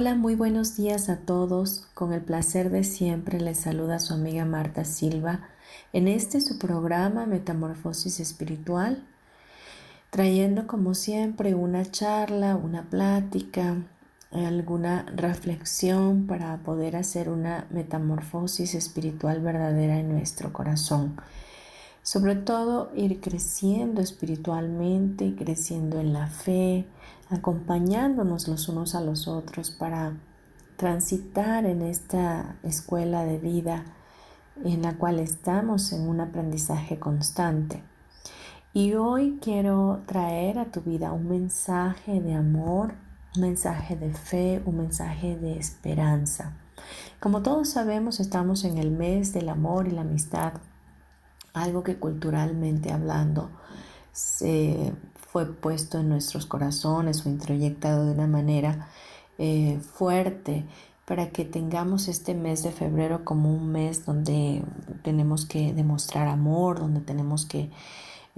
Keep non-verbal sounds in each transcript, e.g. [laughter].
Hola, muy buenos días a todos. Con el placer de siempre les saluda su amiga Marta Silva en este su programa Metamorfosis Espiritual, trayendo como siempre una charla, una plática, alguna reflexión para poder hacer una metamorfosis espiritual verdadera en nuestro corazón. Sobre todo ir creciendo espiritualmente, creciendo en la fe, acompañándonos los unos a los otros para transitar en esta escuela de vida en la cual estamos en un aprendizaje constante. Y hoy quiero traer a tu vida un mensaje de amor, un mensaje de fe, un mensaje de esperanza. Como todos sabemos, estamos en el mes del amor y la amistad, algo que culturalmente hablando se fue puesto en nuestros corazones o introyectado de una manera eh, fuerte para que tengamos este mes de febrero como un mes donde tenemos que demostrar amor, donde tenemos que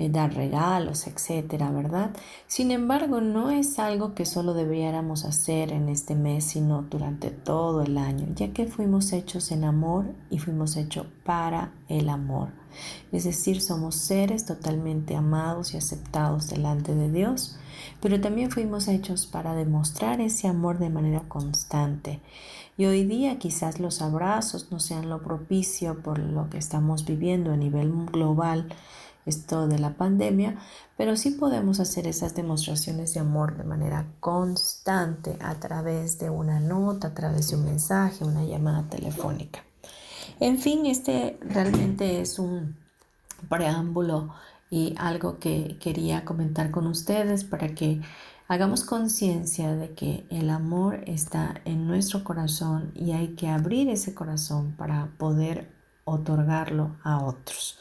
eh, dar regalos, etcétera, ¿verdad? Sin embargo, no es algo que solo debiéramos hacer en este mes, sino durante todo el año, ya que fuimos hechos en amor y fuimos hechos para el amor. Es decir, somos seres totalmente amados y aceptados delante de Dios, pero también fuimos hechos para demostrar ese amor de manera constante. Y hoy día quizás los abrazos no sean lo propicio por lo que estamos viviendo a nivel global esto de la pandemia, pero sí podemos hacer esas demostraciones de amor de manera constante a través de una nota, a través de un mensaje, una llamada telefónica. En fin, este realmente es un preámbulo y algo que quería comentar con ustedes para que hagamos conciencia de que el amor está en nuestro corazón y hay que abrir ese corazón para poder otorgarlo a otros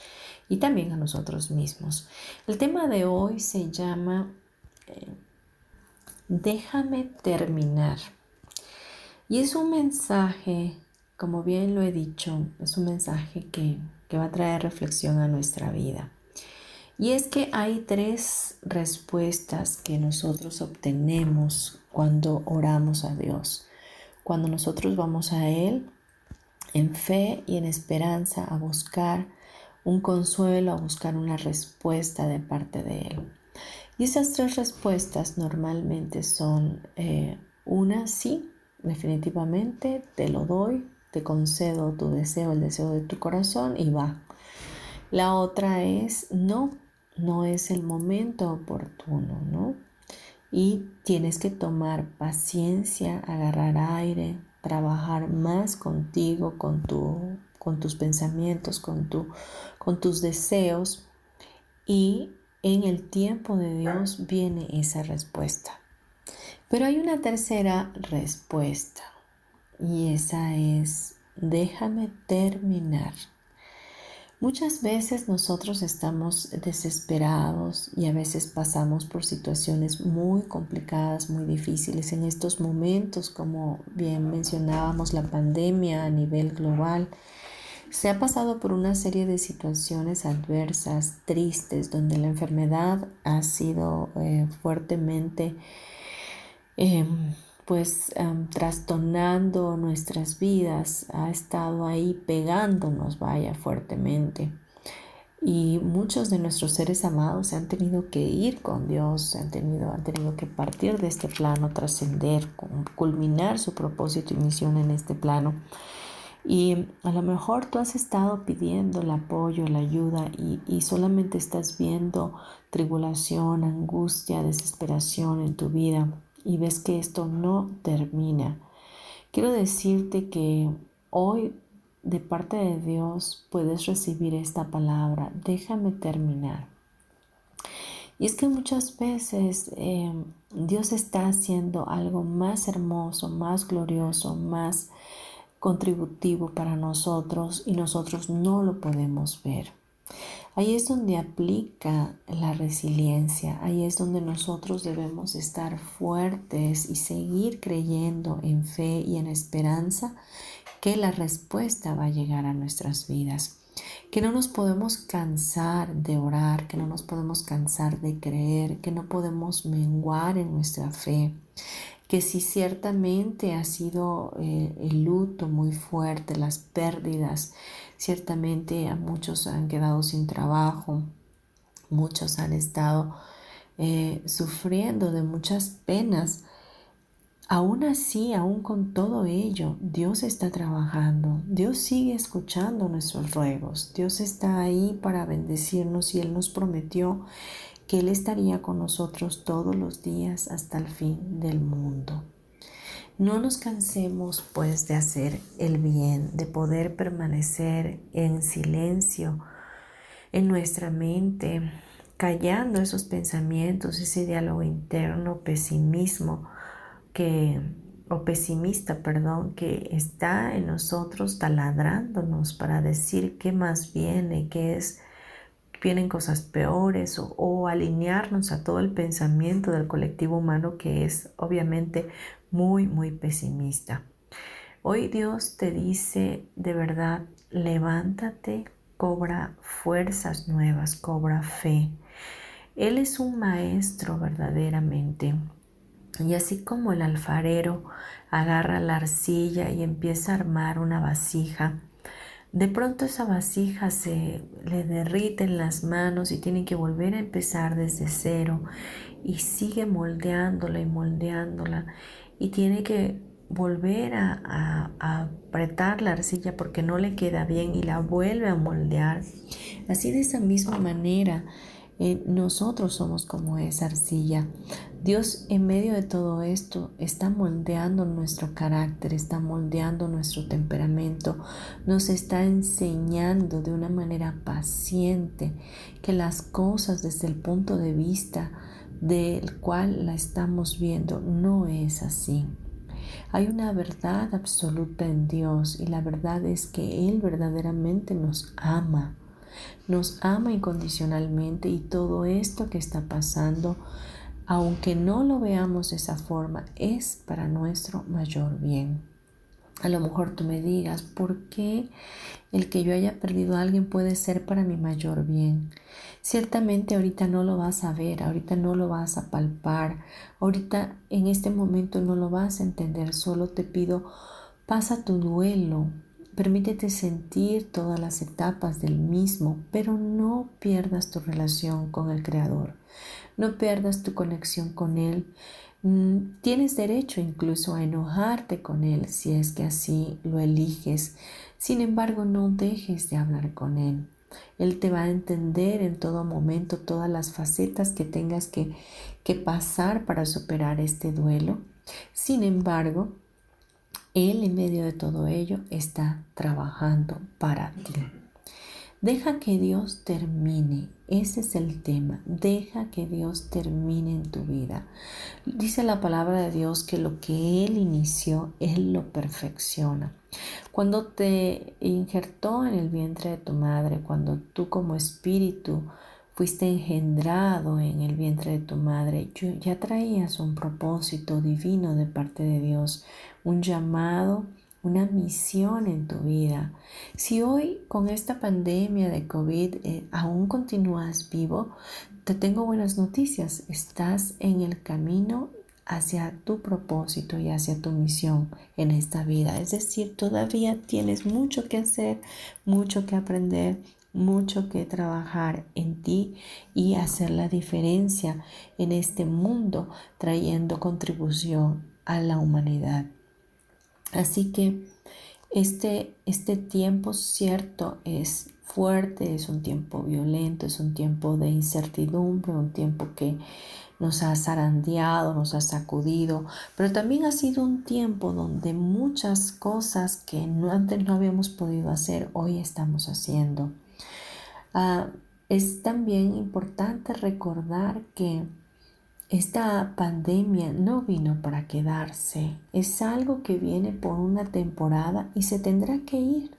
y también a nosotros mismos. El tema de hoy se llama eh, Déjame terminar. Y es un mensaje, como bien lo he dicho, es un mensaje que, que va a traer reflexión a nuestra vida. Y es que hay tres respuestas que nosotros obtenemos cuando oramos a Dios. Cuando nosotros vamos a Él en fe y en esperanza a buscar un consuelo, a buscar una respuesta de parte de Él. Y esas tres respuestas normalmente son eh, una, sí, definitivamente, te lo doy, te concedo tu deseo, el deseo de tu corazón y va. La otra es no, no es el momento oportuno, ¿no? Y tienes que tomar paciencia, agarrar aire, trabajar más contigo, con tu con tus pensamientos, con, tu, con tus deseos y en el tiempo de Dios viene esa respuesta. Pero hay una tercera respuesta y esa es, déjame terminar. Muchas veces nosotros estamos desesperados y a veces pasamos por situaciones muy complicadas, muy difíciles en estos momentos, como bien mencionábamos, la pandemia a nivel global se ha pasado por una serie de situaciones adversas, tristes, donde la enfermedad ha sido eh, fuertemente em, pues em, trastornando nuestras vidas, ha estado ahí pegándonos, vaya, fuertemente. y muchos de nuestros seres amados han tenido que ir con Dios, han tenido, han tenido que partir de este plano, trascender, culminar su propósito y misión en este plano. Y a lo mejor tú has estado pidiendo el apoyo, la ayuda y, y solamente estás viendo tribulación, angustia, desesperación en tu vida y ves que esto no termina. Quiero decirte que hoy de parte de Dios puedes recibir esta palabra. Déjame terminar. Y es que muchas veces eh, Dios está haciendo algo más hermoso, más glorioso, más contributivo para nosotros y nosotros no lo podemos ver. Ahí es donde aplica la resiliencia, ahí es donde nosotros debemos estar fuertes y seguir creyendo en fe y en esperanza que la respuesta va a llegar a nuestras vidas. Que no nos podemos cansar de orar, que no nos podemos cansar de creer, que no podemos menguar en nuestra fe, que si ciertamente ha sido eh, el luto muy fuerte, las pérdidas, ciertamente a muchos han quedado sin trabajo, muchos han estado eh, sufriendo de muchas penas, Aún así, aún con todo ello, Dios está trabajando, Dios sigue escuchando nuestros ruegos, Dios está ahí para bendecirnos y Él nos prometió que Él estaría con nosotros todos los días hasta el fin del mundo. No nos cansemos pues de hacer el bien, de poder permanecer en silencio en nuestra mente, callando esos pensamientos, ese diálogo interno, pesimismo, que, o pesimista, perdón, que está en nosotros taladrándonos para decir qué más viene, qué es, vienen cosas peores o, alinearnos a todo el pensamiento del colectivo humano que es obviamente muy, muy pesimista. Hoy Dios te dice de verdad, levántate, cobra fuerzas nuevas, cobra fe. Él es un maestro verdaderamente y así como el alfarero agarra la arcilla y empieza a armar una vasija, de pronto esa vasija se le derrite en las manos y tiene que volver a empezar desde cero y sigue moldeándola y moldeándola y tiene que volver a, apretar la arcilla porque no le queda bien y la vuelve a moldear. Así de esa misma manera eh, nosotros somos como esa arcilla. Dios en medio de todo esto está moldeando nuestro carácter, está moldeando nuestro temperamento, nos está enseñando de una manera paciente que las cosas desde el punto de vista del cual la estamos viendo no es así. Hay una verdad absoluta en Dios y la verdad es que Él verdaderamente nos ama nos ama incondicionalmente y todo esto que está pasando, aunque no lo veamos de esa forma, es para nuestro mayor bien. A lo mejor tú me digas, ¿por qué el que yo haya perdido a alguien puede ser para mi mayor bien? Ciertamente ahorita no lo vas a ver, ahorita no lo vas a palpar, ahorita en este momento no lo vas a entender, solo te pido, pasa tu duelo, Permítete sentir todas las etapas del mismo, pero no pierdas tu relación con el Creador. No pierdas tu conexión con Él. Mm, tienes derecho incluso a enojarte con Él si es que así lo eliges. Sin embargo, no dejes de hablar con Él. Él te va a entender en todo momento todas las facetas que tengas que, que pasar para superar este duelo. Sin embargo, él en medio de todo ello está trabajando para ti. Deja que Dios termine. Ese es el tema. Deja que Dios termine en tu vida. Dice la palabra de Dios que lo que Él inició, Él lo perfecciona. Cuando te injertó en el vientre de tu madre, cuando tú como espíritu fuiste engendrado en el vientre de tu madre, ya traías un propósito divino de parte de Dios, un llamado, una misión en tu vida. Si hoy con esta pandemia de COVID eh, aún continúas vivo, te tengo buenas noticias. Estás en el camino hacia tu propósito y hacia tu misión en esta vida. Es decir, todavía tienes mucho que hacer, mucho que aprender, mucho que trabajar en ti y hacer la diferencia en este mundo, trayendo contribución a la humanidad. Así que este, este tiempo cierto es fuerte, es un tiempo violento, es un tiempo de incertidumbre, un tiempo que nos ha zarandeado, nos ha sacudido, pero también ha sido un tiempo donde muchas cosas que antes no habíamos podido hacer, hoy estamos haciendo. Ah, es también importante recordar que esta pandemia no vino para quedarse, es algo que viene por una temporada y se tendrá que ir.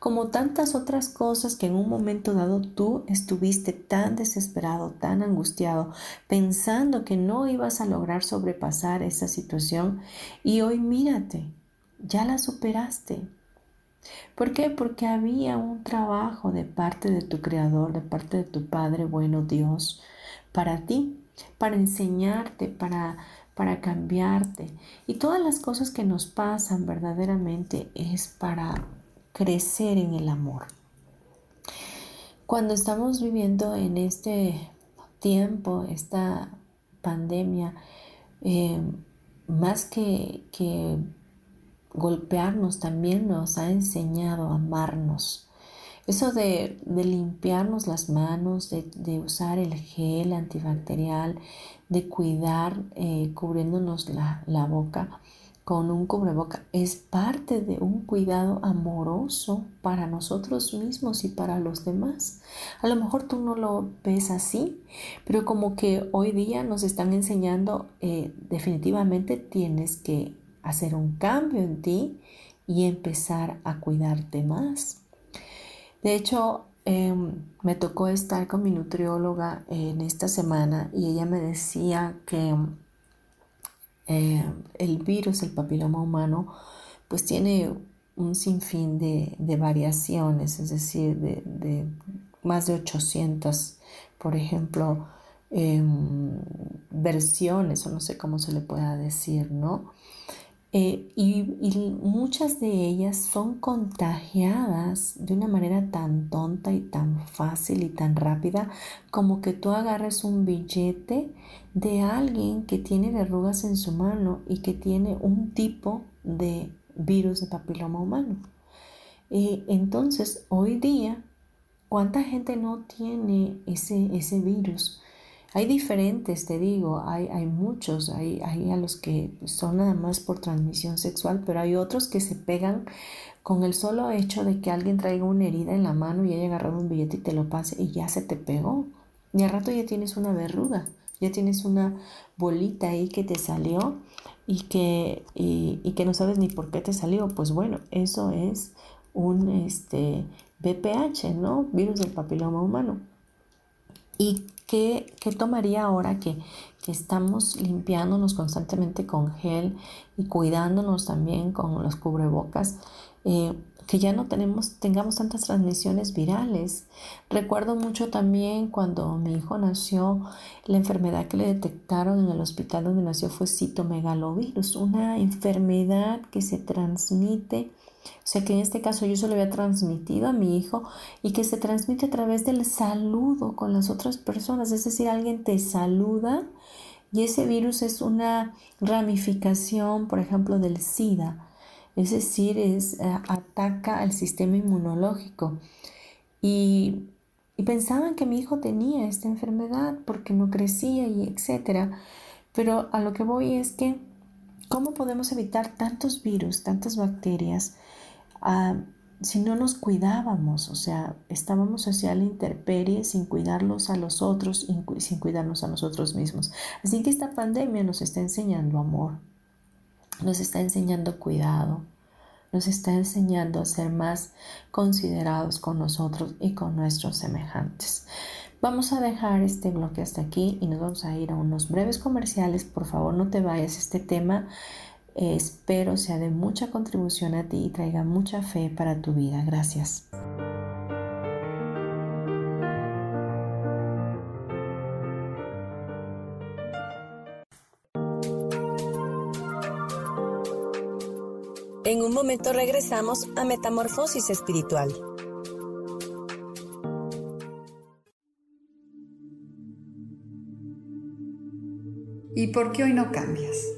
Como tantas otras cosas que en un momento dado tú estuviste tan desesperado, tan angustiado, pensando que no ibas a lograr sobrepasar esa situación y hoy mírate, ya la superaste. ¿Por qué? Porque había un trabajo de parte de tu Creador, de parte de tu Padre bueno Dios, para ti para enseñarte, para, para cambiarte. Y todas las cosas que nos pasan verdaderamente es para crecer en el amor. Cuando estamos viviendo en este tiempo, esta pandemia, eh, más que, que golpearnos, también nos ha enseñado a amarnos eso de, limpiarnos las manos, de, usar el gel antibacterial, de cuidar eh, cubriéndonos la, boca con un cubreboca, es parte de un cuidado amoroso para nosotros mismos y para los demás. A lo mejor tú no lo ves así, pero como que hoy día nos están enseñando, eh, definitivamente tienes que hacer un cambio en ti y empezar a cuidarte más. De hecho, em, me tocó estar con mi nutrióloga en esta semana y ella me decía que em, el virus, el papiloma humano, pues tiene un sinfín de, variaciones, es decir, de, más de 800, por ejemplo, em, versiones, o no sé cómo se le pueda decir, ¿no? Eh, y, muchas de ellas son contagiadas de una manera tan tonta y tan fácil y tan rápida como que tú agarres un billete de alguien que tiene verrugas en su mano y que tiene un tipo de virus de papiloma humano. Eh, entonces, hoy día, ¿cuánta gente no tiene ese, ese virus? Hay diferentes, te digo, hay, hay muchos, hay, hay, a los que son nada más por transmisión sexual, pero hay otros que se pegan con el solo hecho de que alguien traiga una herida en la mano y haya agarrado un billete y te lo pase y ya se te pegó. Y al rato ya tienes una verruga, ya tienes una bolita ahí que te salió y que, y, que no sabes ni por qué te salió. Pues bueno, eso es un este, BPH, ¿no? Virus del papiloma humano. ¿Y qué, tomaría ahora que, estamos limpiándonos constantemente con gel y cuidándonos también con los cubrebocas? Eh, que ya no tenemos, tengamos tantas transmisiones virales. Recuerdo mucho también cuando mi hijo nació, la enfermedad que le detectaron en el hospital donde nació fue citomegalovirus, una enfermedad que se transmite o sea que en este caso yo se lo había transmitido a mi hijo y que se transmite a través del saludo con las otras personas. Es decir, alguien te saluda y ese virus es una ramificación, por ejemplo, del SIDA. Es decir, es, eh, ataca al sistema inmunológico. Y, y pensaban que mi hijo tenía esta enfermedad porque no crecía y etcétera. Pero a lo que voy es que, ¿cómo podemos evitar tantos virus, tantas bacterias? Si no nos cuidábamos, o sea, estábamos hacia la intemperie sin cuidarlos a los otros, sin cuidarnos a nosotros mismos. Así que esta pandemia nos está enseñando amor, nos está enseñando cuidado, nos está enseñando a ser más considerados con nosotros y con nuestros semejantes. Vamos a dejar este bloque hasta aquí y nos vamos a ir a unos breves comerciales. Por favor, no te vayas. Este tema Espero sea de mucha contribución a ti y traiga mucha fe para tu vida. Gracias. En un momento regresamos a Metamorfosis Espiritual. ¿Y por qué hoy no cambias?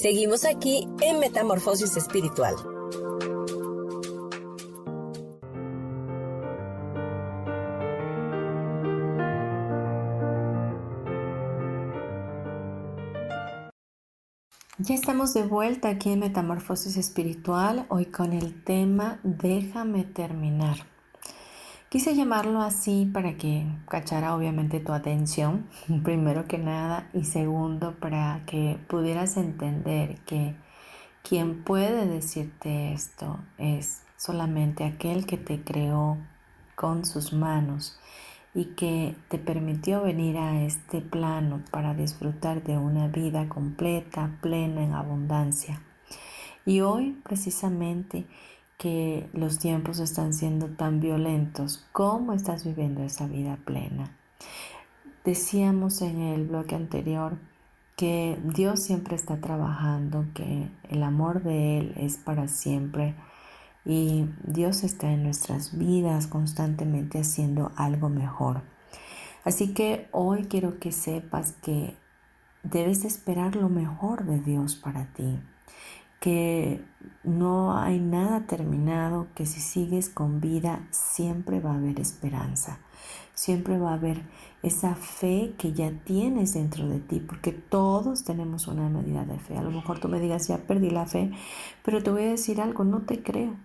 Seguimos aquí en Metamorfosis Espiritual. Ya estamos de vuelta aquí en Metamorfosis Espiritual, hoy con el tema Déjame terminar. Quise llamarlo así para que cachara obviamente tu atención, [laughs] primero que nada, y segundo para que pudieras entender que quien puede decirte esto es solamente aquel que te creó con sus manos y que te permitió venir a este plano para disfrutar de una vida completa, plena, en abundancia. Y hoy precisamente que los tiempos están siendo tan violentos, ¿cómo estás viviendo esa vida plena? Decíamos en el bloque anterior que Dios siempre está trabajando, que el amor de Él es para siempre y Dios está en nuestras vidas constantemente haciendo algo mejor. Así que hoy quiero que sepas que debes esperar lo mejor de Dios para ti, que no hay nada terminado, que si sigues con vida siempre va a haber esperanza, siempre va a haber esa fe que ya tienes dentro de ti, porque todos tenemos una medida de fe. A lo mejor tú me digas, ya perdí la fe, pero te voy a decir algo, no te creo.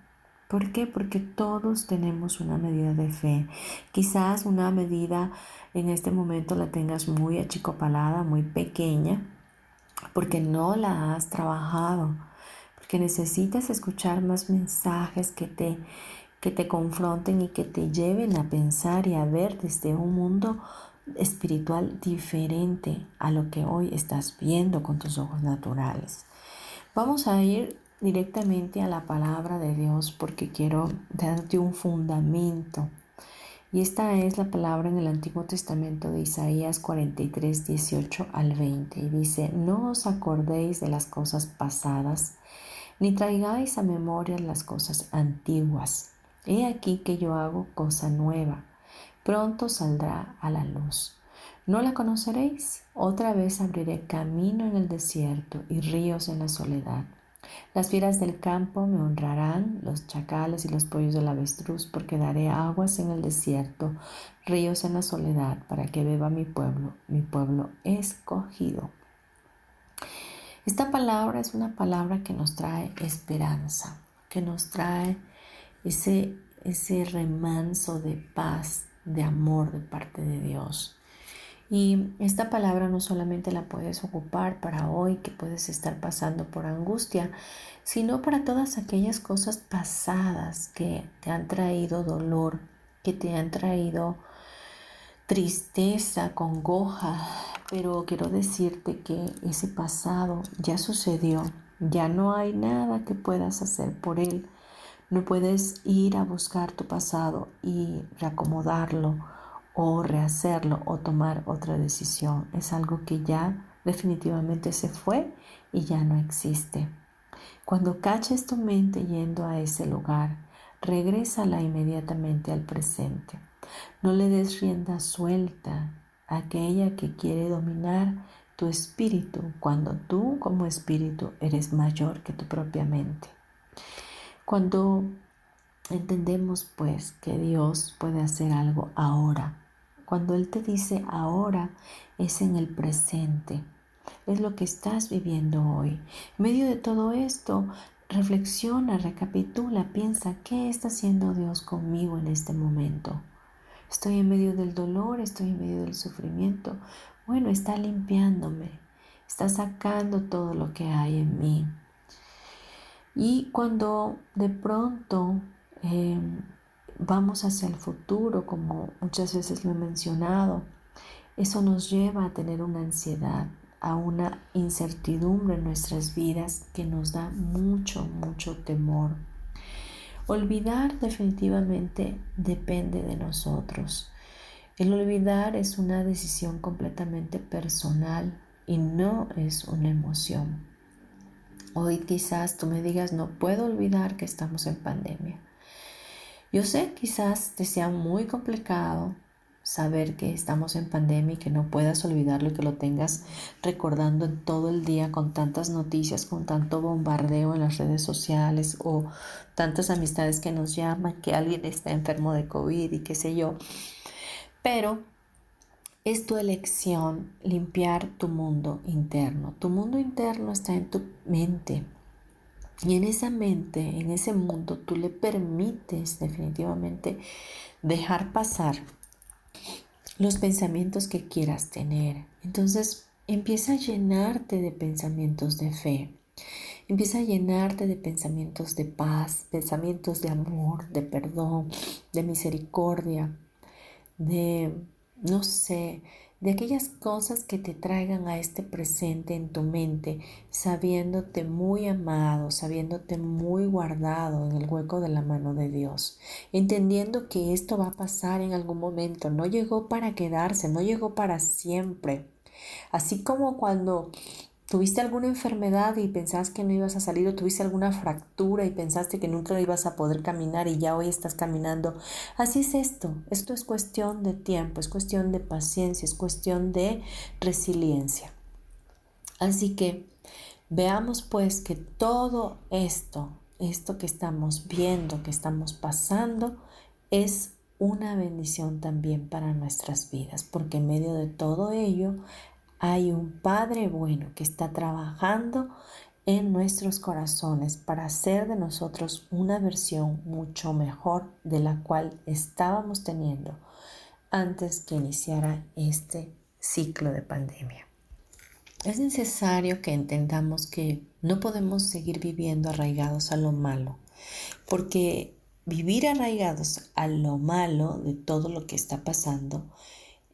¿Por qué? Porque todos tenemos una medida de fe. Quizás una medida en este momento la tengas muy achicopalada, muy pequeña, porque no la has trabajado, porque necesitas escuchar más mensajes que te, que te confronten y que te lleven a pensar y a ver desde un mundo espiritual diferente a lo que hoy estás viendo con tus ojos naturales. Vamos a ir directamente a la palabra de Dios porque quiero darte un fundamento. Y esta es la palabra en el Antiguo Testamento de Isaías 43, 18 al 20. Y dice, no os acordéis de las cosas pasadas, ni traigáis a memoria las cosas antiguas. He aquí que yo hago cosa nueva. Pronto saldrá a la luz. ¿No la conoceréis? Otra vez abriré camino en el desierto y ríos en la soledad. Las fieras del campo me honrarán, los chacales y los pollos del avestruz, porque daré aguas en el desierto, ríos en la soledad, para que beba mi pueblo, mi pueblo escogido. Esta palabra es una palabra que nos trae esperanza, que nos trae ese, ese remanso de paz, de amor de parte de Dios. Y esta palabra no solamente la puedes ocupar para hoy que puedes estar pasando por angustia, sino para todas aquellas cosas pasadas que te han traído dolor, que te han traído tristeza, congoja. Pero quiero decirte que ese pasado ya sucedió, ya no hay nada que puedas hacer por él, No puedes ir a buscar tu pasado y reacomodarlo o rehacerlo o tomar otra decisión. Es algo que ya definitivamente se fue y ya no existe. Cuando caches tu mente yendo a ese lugar, regrésala inmediatamente al presente. No le des rienda suelta a aquella que quiere dominar tu espíritu cuando tú como espíritu eres mayor que tu propia mente. Cuando entendemos pues que Dios puede hacer algo ahora, cuando Él te dice ahora es en el presente, es lo que estás viviendo hoy. En medio de todo esto, reflexiona, recapitula, piensa, ¿qué está haciendo Dios conmigo en este momento? Estoy en medio del dolor, estoy en medio del sufrimiento. Bueno, está limpiándome, está sacando todo lo que hay en mí. Y cuando de pronto em, vamos hacia el futuro, como muchas veces lo he mencionado, eso nos lleva a tener una ansiedad, a una incertidumbre en nuestras vidas que nos da mucho, mucho temor. Olvidar definitivamente depende de nosotros. El olvidar es una decisión completamente personal y no es una emoción. Hoy quizás tú me digas, no puedo olvidar que estamos en pandemia. Yo sé, quizás te sea muy complicado saber que estamos en pandemia y que no puedas olvidarlo y que lo tengas recordando en todo el día con tantas noticias, con tanto bombardeo en las redes sociales o tantas amistades que nos llaman que alguien está enfermo de COVID y qué sé yo. Pero es tu elección limpiar tu mundo interno. Tu mundo interno está en tu mente. Y en esa mente, en ese mundo, tú le permites definitivamente dejar pasar los pensamientos que quieras tener. Entonces empieza a llenarte de pensamientos de fe. Empieza a llenarte de pensamientos de paz, pensamientos de amor, de perdón, de misericordia, de, no sé, de aquellas cosas que te traigan a este presente en tu mente, sabiéndote muy amado, sabiéndote muy guardado en el hueco de la mano de Dios, entendiendo que esto va a pasar en algún momento, no llegó para quedarse, no llegó para siempre. Así como cuando tuviste alguna enfermedad y pensabas que no ibas a salir o tuviste alguna fractura y pensaste que nunca ibas a poder caminar y ya hoy estás caminando. Así es esto. Esto es cuestión de tiempo, es cuestión de paciencia, es cuestión de resiliencia. Así que veamos pues que todo esto, esto que estamos viendo, que estamos pasando, es una bendición también para nuestras vidas, porque en medio de todo ello hay un Padre bueno que está trabajando en nuestros corazones para hacer de nosotros una versión mucho mejor de la cual estábamos teniendo antes que iniciara este ciclo de pandemia. Es necesario que entendamos que no podemos seguir viviendo arraigados a lo malo, porque vivir arraigados a lo malo de todo lo que está pasando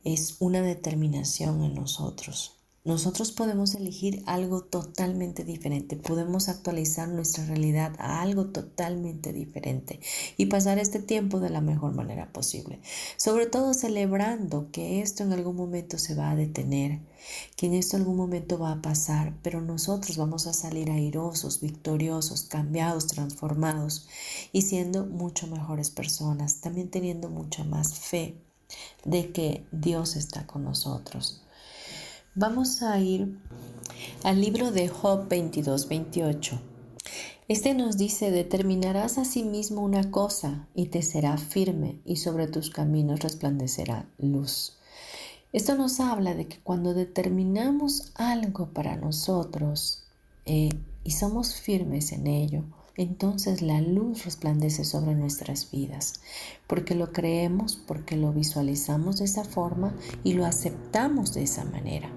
es una determinación en nosotros. Nosotros podemos elegir algo totalmente diferente, podemos actualizar nuestra realidad a algo totalmente diferente y pasar este tiempo de la mejor manera posible. Sobre todo celebrando que esto en algún momento se va a detener, que en esto algún momento va a pasar, pero nosotros vamos a salir airosos, victoriosos, cambiados, transformados y siendo mucho mejores personas, también teniendo mucha más fe de que Dios está con nosotros. Vamos a ir al libro de Job 22, 28. Este nos dice, determinarás a sí mismo una cosa y te será firme y sobre tus caminos resplandecerá luz. Esto nos habla de que cuando determinamos algo para nosotros eh, y somos firmes en ello, entonces la luz resplandece sobre nuestras vidas, porque lo creemos, porque lo visualizamos de esa forma y lo aceptamos de esa manera.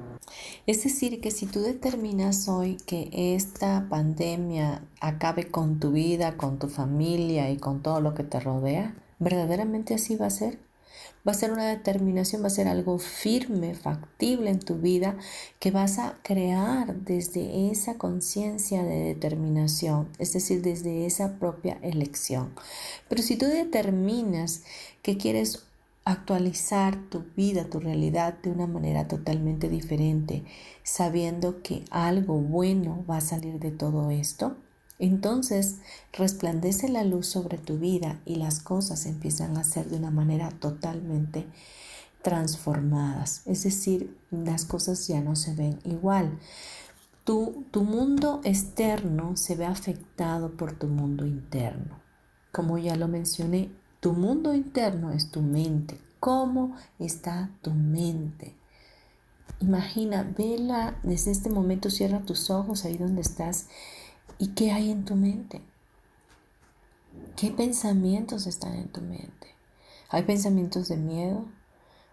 Es decir, que si tú determinas hoy que esta pandemia acabe con tu vida, con tu familia y con todo lo que te rodea, ¿verdaderamente así va a ser? Va a ser una determinación, va a ser algo firme, factible en tu vida que vas a crear desde esa conciencia de determinación, es decir, desde esa propia elección. Pero si tú determinas que quieres actualizar tu vida, tu realidad de una manera totalmente diferente, sabiendo que algo bueno va a salir de todo esto, entonces resplandece la luz sobre tu vida y las cosas empiezan a ser de una manera totalmente transformadas. Es decir, las cosas ya no se ven igual. Tu, tu mundo externo se ve afectado por tu mundo interno. Como ya lo mencioné, tu mundo interno es tu mente. ¿Cómo está tu mente? Imagina, vela desde este momento, cierra tus ojos ahí donde estás ¿Y qué hay en tu mente? ¿Qué pensamientos están en tu mente? Hay pensamientos de miedo,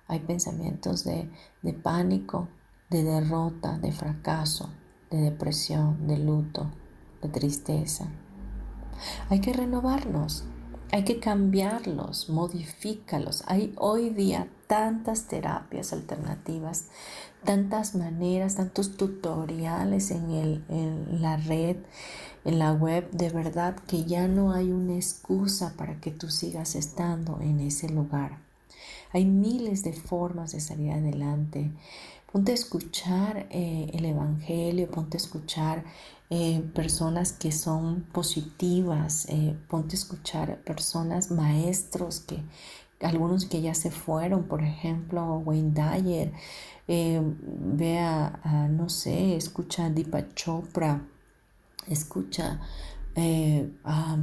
hay pensamientos de, de, pánico, de derrota, de fracaso, de depresión, de luto, de tristeza. Hay que renovarlos, hay que cambiarlos, modifícalos. Hay hoy día tantas terapias alternativas, tantas maneras, tantos tutoriales en, la red, en la web, de verdad que ya no hay una excusa para que tú sigas estando en ese lugar. Hay miles de formas de salir adelante. Ponte a escuchar eh, el Evangelio, ponte a escuchar eh, personas que son positivas, eh, ponte a escuchar personas, maestros que, algunos que ya se fueron, por ejemplo, Wayne Dyer, eh, vea, no sé, escucha a Deepak Chopra, escucha eh, a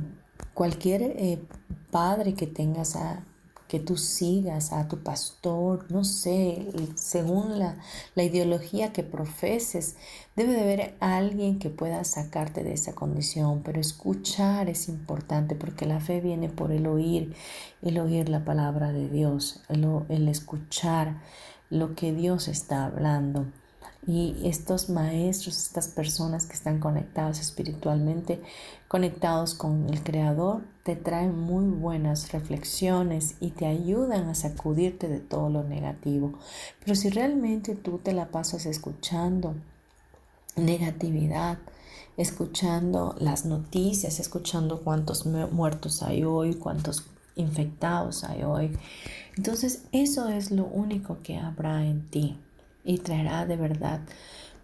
cualquier eh, padre que tengas a, que tú sigas a tu pastor, no sé, según la, la, ideología que profeses, debe de haber alguien que pueda sacarte de esa condición, pero escuchar es importante porque la fe viene por el oír, el oír la palabra de Dios, el, el escuchar lo que Dios está hablando. Y estos maestros, estas personas que están conectados espiritualmente, conectados con el Creador, te traen muy buenas reflexiones y te ayudan a sacudirte de todo lo negativo. Pero si realmente tú te la pasas escuchando negatividad, escuchando las noticias, escuchando cuántos muertos hay hoy, cuántos infectados hay hoy, entonces eso es lo único que habrá en ti y traerá de verdad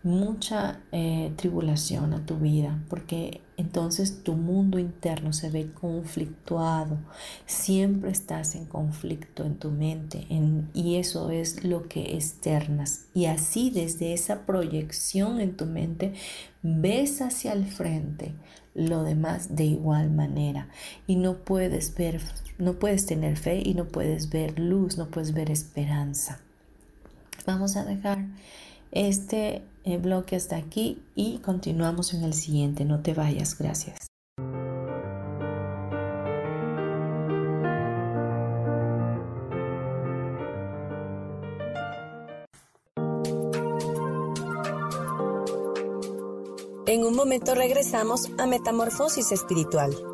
mucha eh, tribulación a tu vida, porque entonces tu mundo interno se ve conflictuado, siempre estás en conflicto en tu mente y eso es lo que externas. Y así desde esa proyección en tu mente ves hacia el frente lo demás de igual manera y no puedes ver, no puedes tener fe y no puedes ver luz, no puedes ver esperanza. Vamos a dejar este eh, bloque hasta aquí y continuamos en el siguiente. No te vayas, gracias. En un momento regresamos a Metamorfosis Espiritual.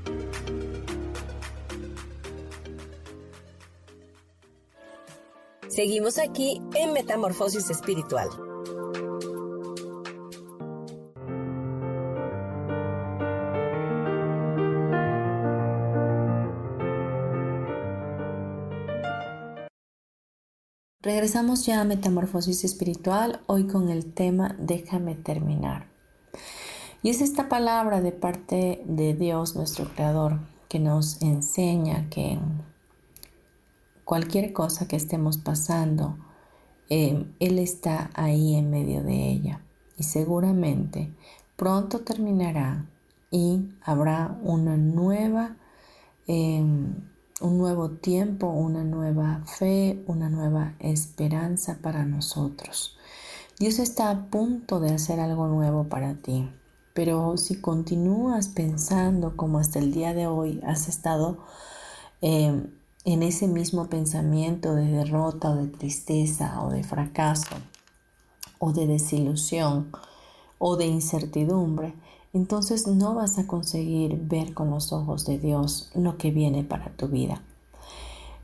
Seguimos aquí en Metamorfosis Espiritual. Regresamos ya a Metamorfosis Espiritual, hoy con el tema Déjame terminar. Y es esta palabra de parte de Dios, nuestro Creador, que nos enseña que cualquier cosa que estemos pasando, eh, Él está ahí en medio de ella. Y seguramente pronto terminará y habrá una nueva... Em, un nuevo tiempo, una nueva fe, una nueva esperanza para nosotros. Dios está a punto de hacer algo nuevo para ti, pero si continúas pensando como hasta el día de hoy has estado em, en ese mismo pensamiento de derrota o de tristeza o de fracaso o de desilusión o de incertidumbre, entonces no vas a conseguir ver con los ojos de Dios lo que viene para tu vida.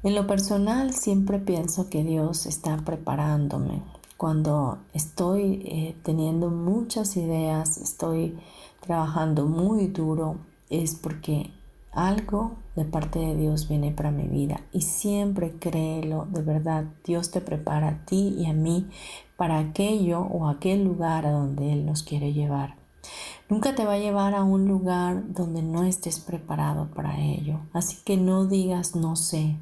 En lo personal siempre pienso que Dios está preparándome. Cuando estoy eh, teniendo muchas ideas, estoy trabajando muy duro, es porque algo de parte de Dios viene para mi vida. Y siempre créelo, de verdad, Dios te prepara a ti y a mí para aquello o aquel lugar a donde Él nos quiere llevar. Nunca te va a llevar a un lugar donde no estés preparado para ello. Así que no digas no sé,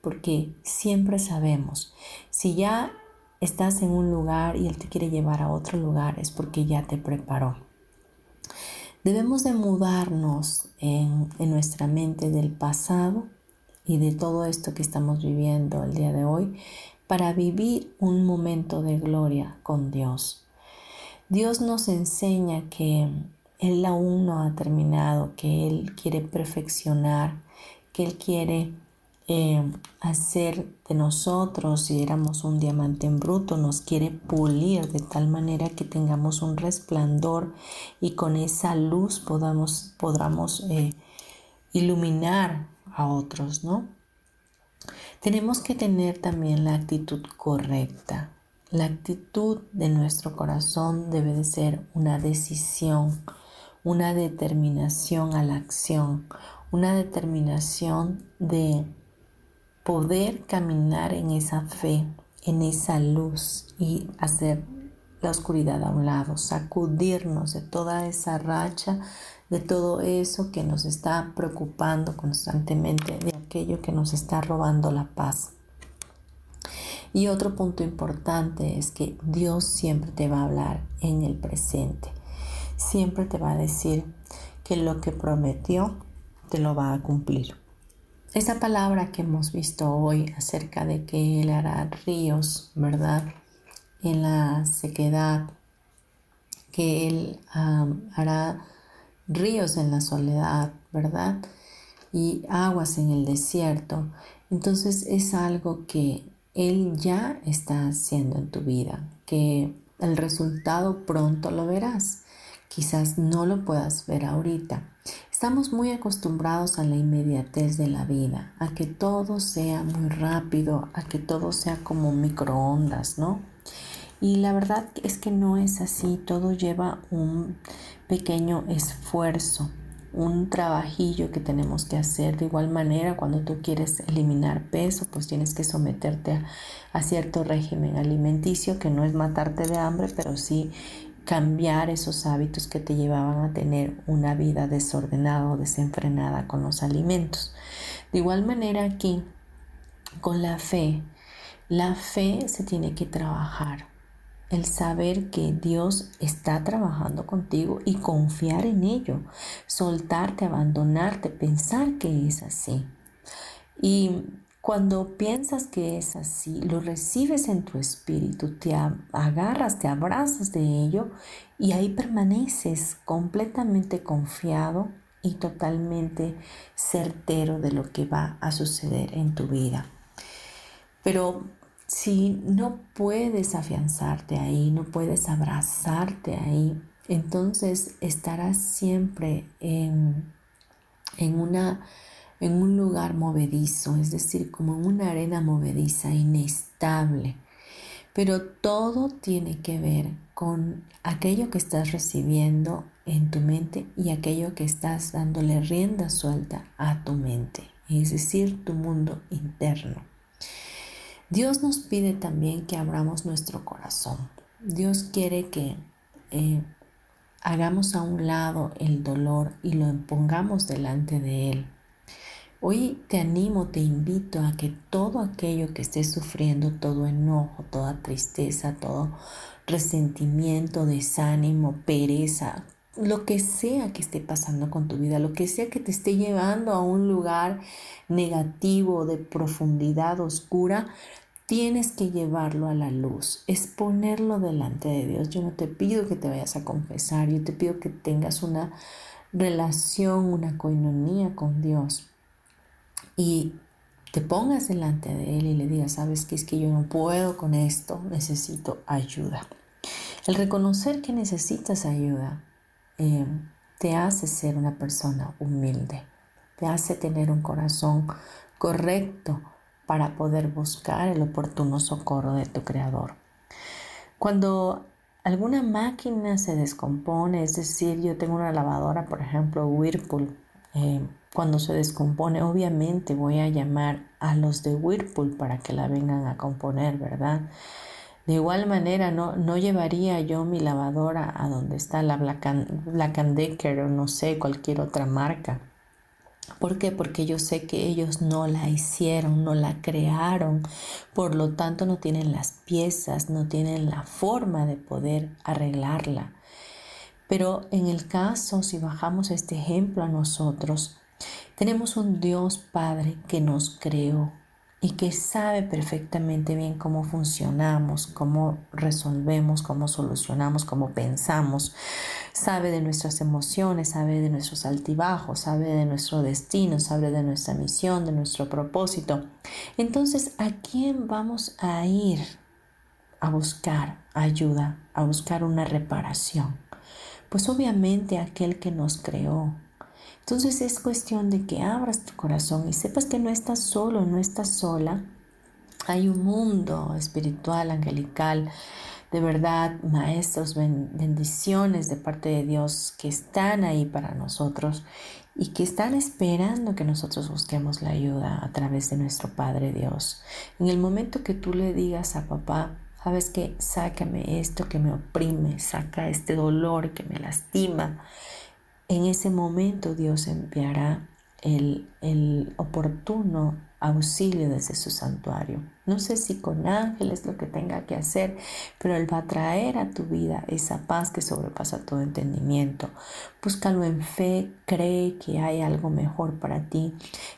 porque siempre sabemos. Si ya estás en un lugar y Él te quiere llevar a otro lugar, es porque ya te preparó. Debemos de mudarnos en, nuestra mente del pasado y de todo esto que estamos viviendo el día de hoy para vivir un momento de gloria con Dios. Dios nos enseña que Él aún no ha terminado, que Él quiere perfeccionar, que Él quiere eh, hacer de nosotros, si éramos un diamante en bruto, nos quiere pulir de tal manera que tengamos un resplandor y con esa luz podamos, podamos eh, iluminar a otros, ¿no? Tenemos que tener también la actitud correcta. La actitud de nuestro corazón debe de ser una decisión, una determinación a la acción, una determinación de poder caminar en esa fe, en esa luz y hacer la oscuridad a un lado, sacudirnos de toda esa racha, de todo eso que nos está preocupando constantemente, de aquello que nos está robando la paz. Y otro punto importante es que Dios siempre te va a hablar en el presente. Siempre te va a decir que lo que prometió te lo va a cumplir. Esa palabra que hemos visto hoy acerca de que Él hará ríos, ¿verdad? En la sequedad, que Él hará ríos en la soledad, ¿verdad? Y aguas en el desierto. Entonces es algo que él ya está haciendo en tu vida, que el resultado pronto lo verás. Quizás no lo puedas ver ahorita. Estamos muy acostumbrados a la inmediatez de la vida, a que todo sea muy rápido, a que todo sea como microondas, ¿no? Y la verdad es que no es así, todo lleva un pequeño esfuerzo un trabajillo que tenemos que hacer. De igual manera, cuando tú quieres eliminar peso, pues tienes que someterte a, cierto régimen alimenticio que no es matarte de hambre, pero sí cambiar esos hábitos que te llevaban a tener una vida desordenada o desenfrenada con los alimentos. De igual manera aquí, con la fe, la fe se tiene que trabajar el saber que Dios está trabajando contigo y confiar en ello, soltarte, abandonarte, pensar que es así. Y Cuando piensas que es así, lo recibes en tu espíritu, te agarras, te abrazas de ello y ahí permaneces completamente confiado y totalmente certero de lo que va a suceder en tu vida. Pero si no puedes afianzarte ahí, no puedes abrazarte ahí, entonces estarás siempre en, en, una, en un lugar movedizo, es decir, como en una arena movediza, inestable. Pero todo tiene que ver con aquello que estás recibiendo en tu mente y aquello que estás dándole rienda suelta a tu mente, es decir, tu mundo interno. Dios nos pide también que abramos nuestro corazón. Dios quiere que eh, hagamos a un lado el dolor y lo pongamos delante de Él. Hoy te animo, te invito a que todo aquello que estés sufriendo, todo enojo, toda tristeza, todo resentimiento, desánimo, pereza, lo que sea que esté pasando con tu vida, lo que sea que te esté llevando a un lugar negativo, de profundidad oscura, tienes que llevarlo a la luz, es ponerlo delante de Dios. Yo no te pido que te vayas a confesar, yo te pido que tengas una relación, una coinonía con Dios y te pongas delante de Él y le digas, sabes que es que yo no puedo con esto, necesito ayuda. El reconocer que necesitas ayuda eh, te hace ser una persona humilde, te hace tener un corazón correcto para poder buscar el oportuno socorro de tu Creador. Cuando alguna máquina se descompone, es decir, yo tengo una lavadora, por ejemplo, Whirlpool, eh, cuando se descompone, obviamente voy a llamar a los de Whirlpool para que la vengan a componer, ¿verdad? De igual manera, no, llevaría yo mi lavadora a donde está la Black Decker o no sé, cualquier otra marca ¿Por qué? Porque yo sé que ellos no la hicieron, no la crearon, por lo tanto no tienen las piezas, no tienen la forma de poder arreglarla. Pero en el caso, si bajamos este ejemplo a nosotros, tenemos un Dios Padre que nos creó, y que sabe perfectamente bien cómo funcionamos, cómo resolvemos, cómo solucionamos, cómo pensamos, sabe de nuestras emociones, sabe de nuestros altibajos, sabe de nuestro destino, sabe de nuestra misión, de nuestro propósito. Entonces, ¿a quién vamos a ir a buscar ayuda, a buscar una reparación? Pues obviamente aquel que nos creó, entonces es cuestión de que abras tu corazón y sepas que no estás solo, no estás sola. Hay un mundo espiritual, angelical, de verdad, maestros, bendiciones de parte de Dios que están ahí para nosotros y que están esperando que nosotros busquemos la ayuda a través de nuestro Padre Dios. En el momento que tú le digas a papá, sabes que sácame esto que me oprime, saca este dolor que me lastima, en ese momento Dios enviará el, oportuno auxilio desde su santuario. No sé si con ángeles lo que tenga que hacer, pero Él va a traer a tu vida esa paz que sobrepasa todo entendimiento. Búscalo en fe, cree que hay algo mejor para ti,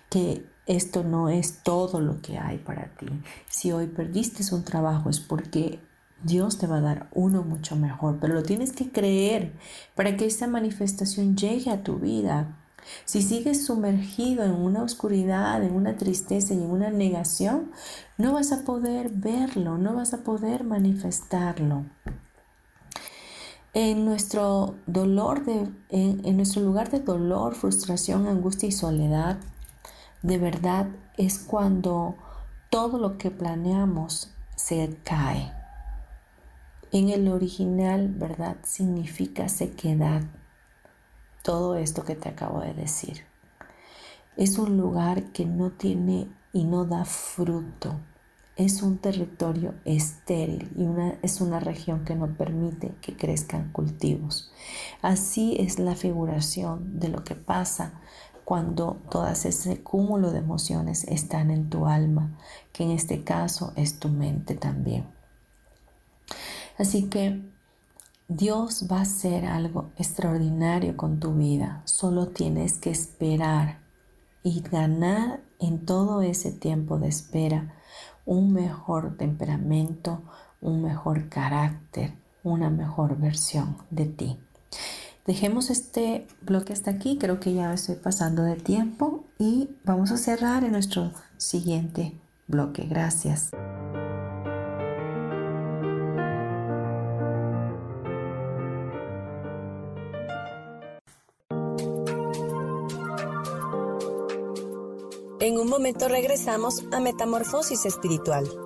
que esto no es todo lo que hay para ti. Si hoy perdiste un trabajo es porque Dios te va a dar uno mucho mejor, pero lo tienes que creer para que esta manifestación llegue a tu vida. Si sigues sumergido en una oscuridad, en una tristeza y en una negación, no vas a poder verlo, no vas a poder manifestarlo. En nuestro dolor, de, en, en nuestro lugar de dolor, frustración, angustia y soledad, de verdad es cuando todo lo que planeamos se cae. En el original, ¿verdad? Significa sequedad. Todo esto que te acabo de decir. Es un lugar que no tiene y no da fruto. Es un territorio estéril y una, es una región que no permite que crezcan cultivos. Así es la figuración de lo que pasa cuando todas ese cúmulo de emociones están en tu alma, que en este caso es tu mente también. Así que Dios va a hacer algo extraordinario con tu vida. Solo tienes que esperar y ganar en todo ese tiempo de espera un mejor temperamento, un mejor carácter, una mejor versión de ti. Dejemos este bloque hasta aquí, creo que ya estoy pasando de tiempo y vamos a cerrar en nuestro siguiente bloque. Gracias. En un momento regresamos a Metamorfosis Espiritual.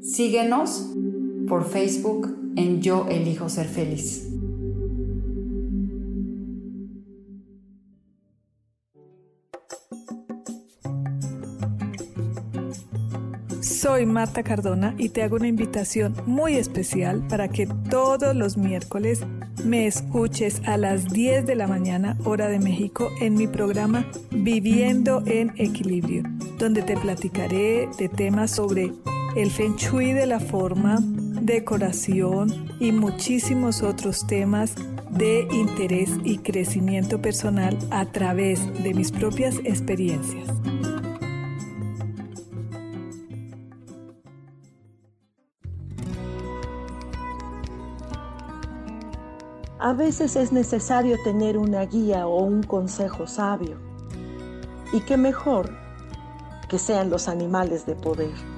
Síguenos por Facebook en Yo Elijo Ser Feliz. Soy Marta Cardona y te hago una invitación muy especial para que todos los miércoles me escuches a las 10 de la mañana hora de México en mi programa Viviendo en Equilibrio, donde te platicaré de temas sobre el feng shui de la forma, decoración y muchísimos otros temas de interés y crecimiento personal a través de mis propias experiencias. A veces es necesario tener una guía o un consejo sabio. Y qué mejor que sean los animales de poder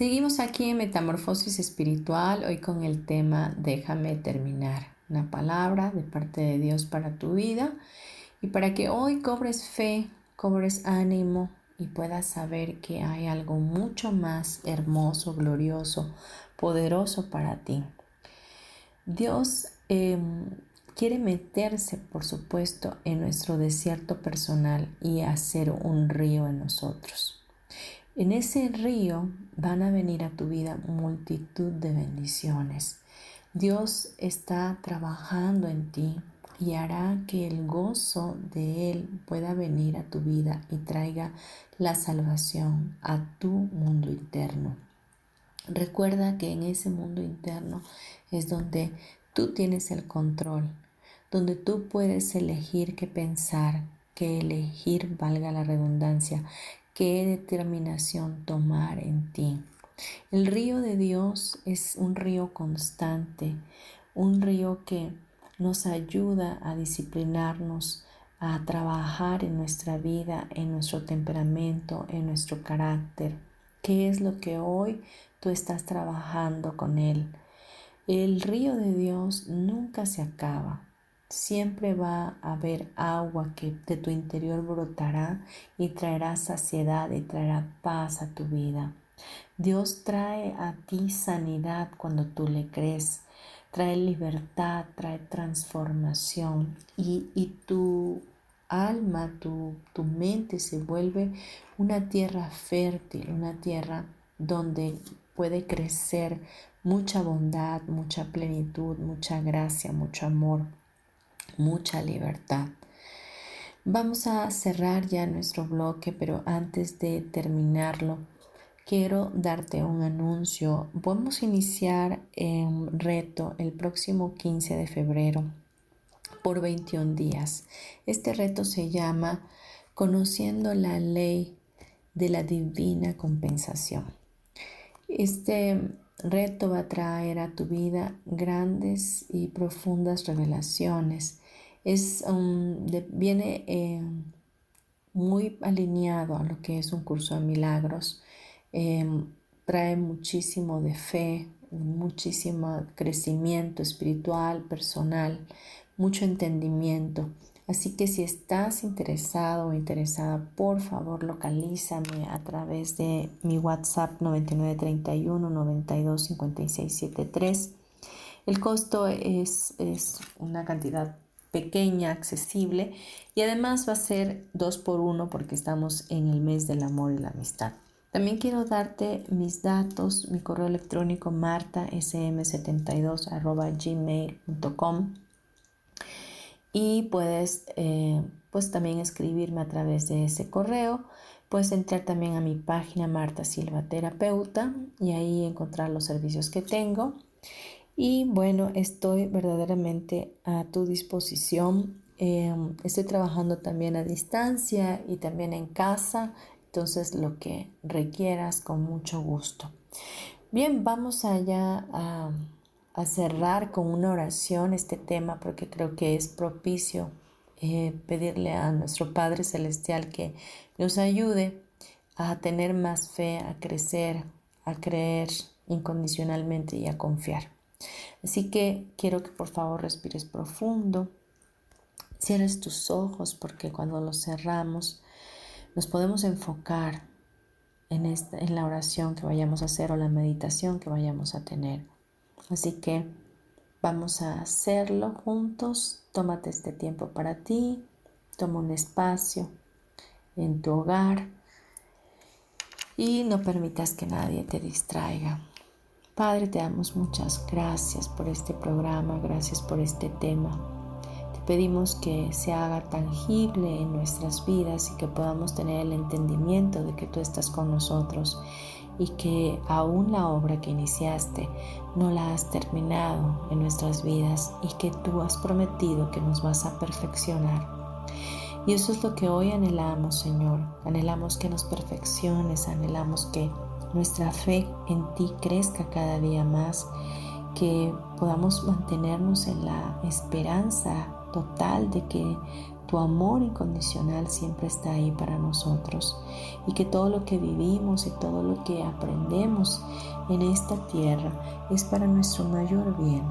Seguimos aquí en Metamorfosis Espiritual, hoy con el tema Déjame terminar, una palabra de parte de Dios para tu vida y para que hoy cobres fe, cobres ánimo y puedas saber que hay algo mucho más hermoso, glorioso, poderoso para ti. Dios em, quiere meterse, por supuesto, en nuestro desierto personal y hacer un río en nosotros. En ese río van a venir a tu vida multitud de bendiciones. Dios está trabajando en ti y hará que el gozo de Él pueda venir a tu vida y traiga la salvación a tu mundo interno. Recuerda que en ese mundo interno es donde tú tienes el control, donde tú puedes elegir qué pensar, qué elegir, valga la redundancia, qué determinación tomar en ti. El río de Dios es un río constante, un río que nos ayuda a disciplinarnos, a trabajar en nuestra vida, en nuestro temperamento, en nuestro carácter. ¿Qué es lo que hoy tú estás trabajando con Él? El río de Dios nunca se acaba. Siempre va a haber agua que de tu interior brotará y traerá saciedad y traerá paz a tu vida. Dios trae a ti sanidad cuando tú le crees, trae libertad, trae transformación y, y tu alma, tu, tu mente se vuelve una tierra fértil, una tierra donde puede crecer mucha bondad, mucha plenitud, mucha gracia, mucho amor mucha libertad. Vamos a cerrar ya nuestro bloque, pero antes de terminarlo, quiero darte un anuncio. Vamos a iniciar un reto el próximo 15 de febrero por 21 días. Este reto se llama Conociendo la ley de la divina compensación. Este reto va a traer a tu vida grandes y profundas revelaciones. Es, viene eh, muy alineado a lo que es un curso de milagros. Em, trae muchísimo de fe, muchísimo crecimiento espiritual, personal, mucho entendimiento. Así que si estás interesado o interesada, por favor localízame a través de mi WhatsApp 9931 92 El costo es, es una cantidad pequeña, accesible y además va a ser dos por uno porque estamos en el mes del amor y la amistad. También quiero darte mis datos, mi correo electrónico martasm72 gmail.com y puedes eh, pues también escribirme a través de ese correo. Puedes entrar también a mi página Marta Silva Terapeuta y ahí encontrar los servicios que tengo. Y bueno, estoy verdaderamente a tu disposición. Em, estoy trabajando también a distancia y también en casa, entonces lo que requieras con mucho gusto. Bien, vamos allá a a cerrar con una oración este tema porque creo que es propicio eh, pedirle a nuestro Padre Celestial que nos ayude a tener más fe, a crecer, a creer incondicionalmente y a confiar. Así que quiero que por favor respires profundo, cierres tus ojos porque cuando los cerramos nos podemos enfocar en, esta, en la oración que vayamos a hacer o la meditación que vayamos a tener. Así que vamos a hacerlo juntos. Tómate este tiempo para ti. Toma un espacio en tu hogar y no permitas que nadie te distraiga. Padre, te damos muchas gracias por este programa, gracias por este tema. Te pedimos que se haga tangible en nuestras vidas y que podamos tener el entendimiento de que tú estás con nosotros y que aún la obra que iniciaste no la has terminado en nuestras vidas y que tú has prometido que nos vas a perfeccionar. Y eso es lo que hoy anhelamos, Señor. Anhelamos que nos perfecciones, anhelamos que nuestra fe en ti crezca cada día más, que podamos mantenernos en la esperanza total de que tu amor incondicional siempre está ahí para nosotros y que todo lo que vivimos y todo lo que aprendemos en esta tierra es para nuestro mayor bien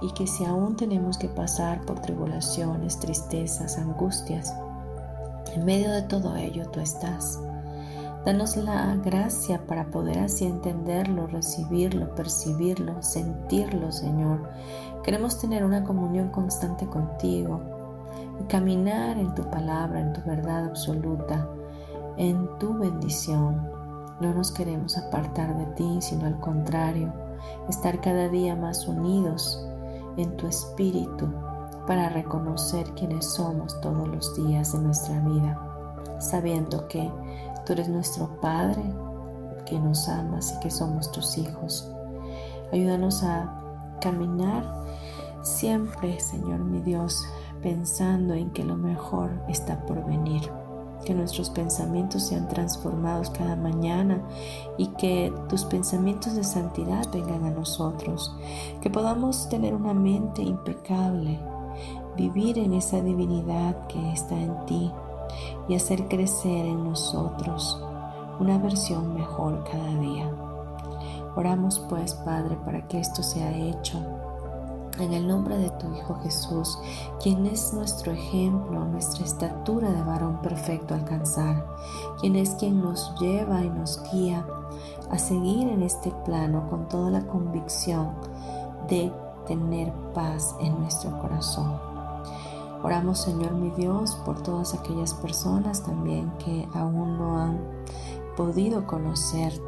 y que si aún tenemos que pasar por tribulaciones, tristezas, angustias, en medio de todo ello tú estás. Danos la gracia para poder así entenderlo, recibirlo, percibirlo, sentirlo, Señor. Queremos tener una comunión constante contigo y caminar en tu palabra, en tu verdad absoluta, en tu bendición. No nos queremos apartar de ti, sino al contrario, estar cada día más unidos en tu espíritu para reconocer quiénes somos todos los días de nuestra vida, sabiendo que tú eres nuestro Padre, que nos amas y que somos tus hijos. Ayúdanos a caminar siempre, Señor mi Dios, pensando en que lo mejor está por venir. Que nuestros pensamientos sean transformados cada mañana y que tus pensamientos de santidad vengan a nosotros. Que podamos tener una mente impecable, vivir en esa divinidad que está en ti y hacer crecer en nosotros una versión mejor cada día. Oramos pues, Padre, para que esto sea hecho en el nombre de tu Hijo Jesús, quien es nuestro ejemplo, nuestra estatura de varón perfecto alcanzar, quien es quien nos lleva y nos guía a seguir en este plano con toda la convicción de tener paz en nuestro corazón. Oramos, Señor mi Dios, por todas aquellas personas también que aún no han podido conocer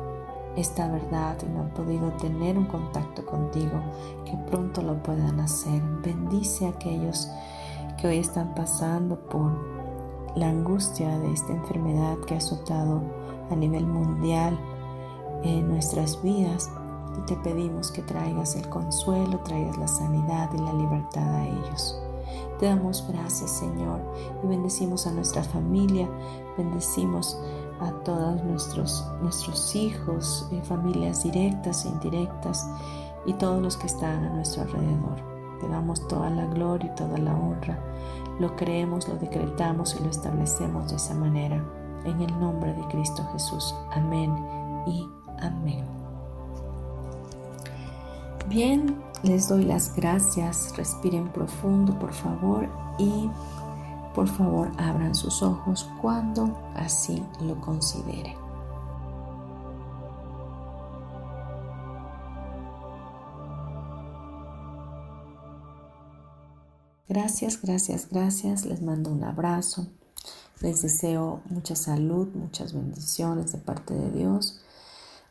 esta verdad y no han podido tener un contacto contigo, que pronto lo puedan hacer. Bendice a aquellos que hoy están pasando por la angustia de esta enfermedad que ha azotado a nivel mundial en nuestras vidas. Y te pedimos que traigas el consuelo, traigas la sanidad y la libertad a ellos. Te damos gracias, Señor, y bendecimos a nuestra familia, bendecimos a todos nuestros, nuestros hijos, eh, familias directas e indirectas y todos los que están a nuestro alrededor. Te damos toda la gloria y toda la honra. Lo creemos, lo decretamos y lo establecemos de esa manera. En el nombre de Cristo Jesús. Amén y amén. Bien, les doy las gracias. Respiren profundo, por favor, y por favor abran sus ojos cuando así lo consideren. Gracias, gracias, gracias. Les mando un abrazo. Les deseo mucha salud, muchas bendiciones de parte de Dios.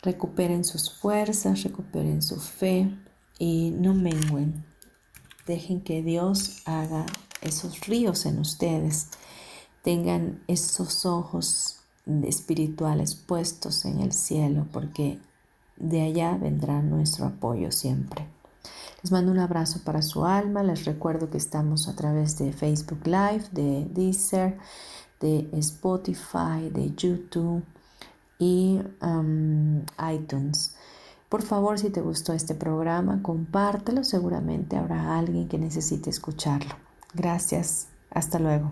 Recuperen sus fuerzas, recuperen su fe y no menguen. Dejen que Dios haga esos ríos en ustedes, tengan esos ojos espirituales puestos en el cielo, porque de allá vendrá nuestro apoyo siempre. Les mando un abrazo para su alma. Les recuerdo que estamos a través de Facebook Live, de Deezer, de Spotify, de YouTube y um, iTunes. Por favor, si te gustó este programa, compártelo. Seguramente habrá alguien que necesite escucharlo. Gracias. Hasta luego.